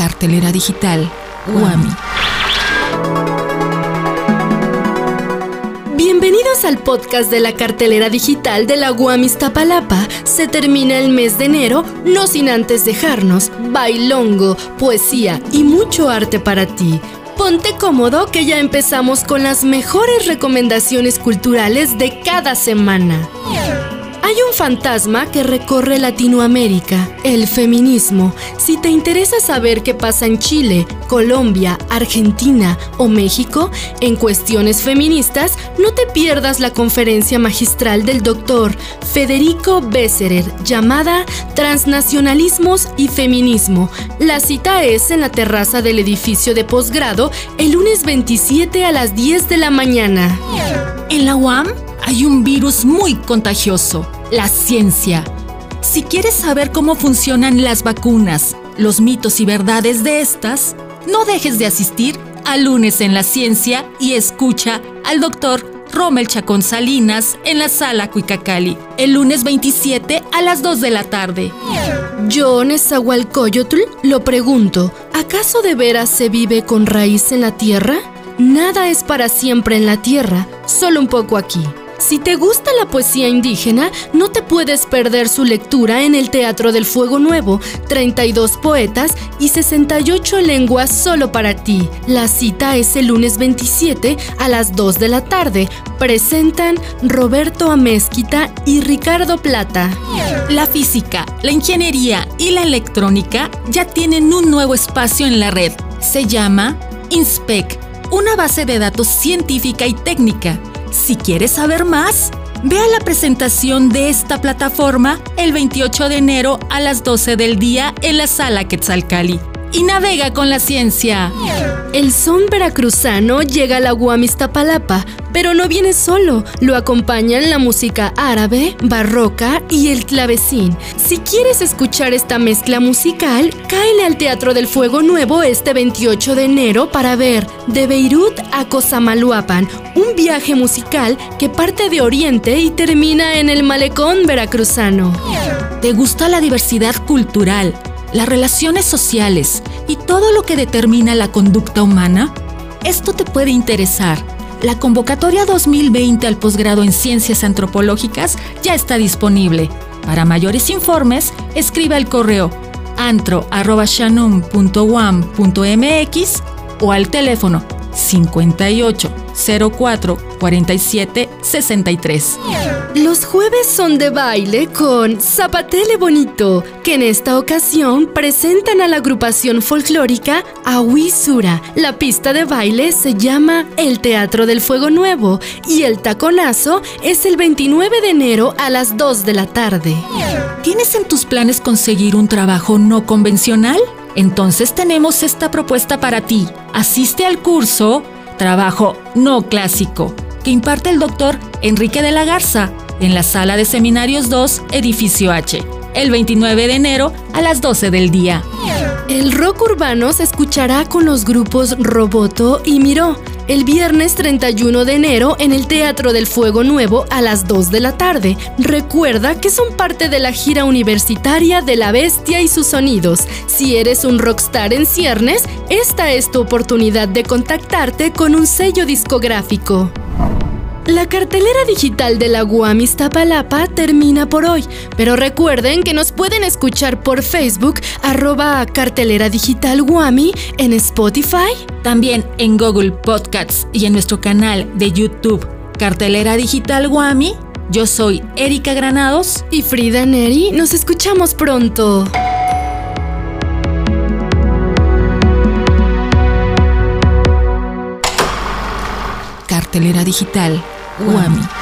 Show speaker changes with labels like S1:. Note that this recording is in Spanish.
S1: Cartelera digital Guami.
S2: Bienvenidos al podcast de la cartelera digital de la UAM Iztapalapa. Se termina el mes de enero, no sin antes dejarnos bailongo, poesía y mucho arte para ti. Ponte cómodo que ya empezamos con las mejores recomendaciones culturales de cada semana. Hay un fantasma que recorre Latinoamérica, el feminismo. Si te interesa saber qué pasa en Chile, Colombia, Argentina o México en cuestiones feministas, no te pierdas la conferencia magistral del doctor Federico Besserer llamada Transnacionalismos y Feminismo. La cita es en la terraza del edificio de posgrado el lunes 27 a las 10 de la mañana.
S1: En la UAM hay un virus muy contagioso, la ciencia. Si quieres saber cómo funcionan las vacunas, los mitos y verdades de estas, no dejes de asistir a Lunes en la Ciencia y escucha al doctor Rommel Chacón Salinas en la sala Cuicacali, el lunes 27 a las 2 de la tarde.
S2: Yo, Nezahualcóyotl, lo pregunto, ¿acaso de veras se vive con raíz en la tierra? Nada es para siempre en la tierra, solo un poco aquí. Si te gusta la poesía indígena, no te puedes perder su lectura en el Teatro del Fuego Nuevo, 32 poetas y 68 lenguas solo para ti. La cita es el lunes 27 a las 2 de la tarde. Presentan Roberto Amezquita y Ricardo Plata.
S1: La física, la ingeniería y la electrónica ya tienen un nuevo espacio en la red. Se llama INSPEC, una base de datos científica y técnica si quieres saber más, ve a la presentación de esta plataforma el 28 de enero a las 12 del día en la sala Quetzalcali y navega con la ciencia.
S2: El son veracruzano llega a la Guamistapalapa, pero no viene solo, lo acompañan la música árabe, barroca y el clavecín. Si quieres escuchar esta mezcla musical, cáele al Teatro del Fuego Nuevo este 28 de enero para ver De Beirut a Cozamaluapan, un viaje musical que parte de Oriente y termina en el malecón veracruzano.
S1: ¿Te gusta la diversidad cultural? Las relaciones sociales y todo lo que determina la conducta humana? Esto te puede interesar. La convocatoria 2020 al posgrado en Ciencias Antropológicas ya está disponible. Para mayores informes, escribe al correo antro.shanum.wam.mx o al teléfono 58 04 47 63.
S2: Los jueves son de baile con Zapatele Bonito, que en esta ocasión presentan a la agrupación folclórica Ahuizura. La pista de baile se llama El Teatro del Fuego Nuevo y el taconazo es el 29 de enero a las 2 de la tarde.
S1: ¿Tienes en tus planes conseguir un trabajo no convencional? Entonces tenemos esta propuesta para ti. Asiste al curso Trabajo no clásico que imparte el doctor Enrique de la Garza en la sala de seminarios 2, edificio H, el 29 de enero a las 12 del día.
S2: El rock urbano se escuchará con los grupos Roboto y Miró el viernes 31 de enero en el Teatro del Fuego Nuevo a las 2 de la tarde. Recuerda que son parte de la gira universitaria de La Bestia y sus sonidos. Si eres un rockstar en ciernes, esta es tu oportunidad de contactarte con un sello discográfico. La cartelera digital de la Guam Iztapalapa termina por hoy, pero recuerden que nos pueden escuchar por Facebook, arroba cartelera digital Guami, en Spotify.
S1: También en Google Podcasts y en nuestro canal de YouTube, Cartelera Digital Guami. Yo soy Erika Granados
S2: y Frida Neri. Nos escuchamos pronto.
S1: Cartelera Digital Guami.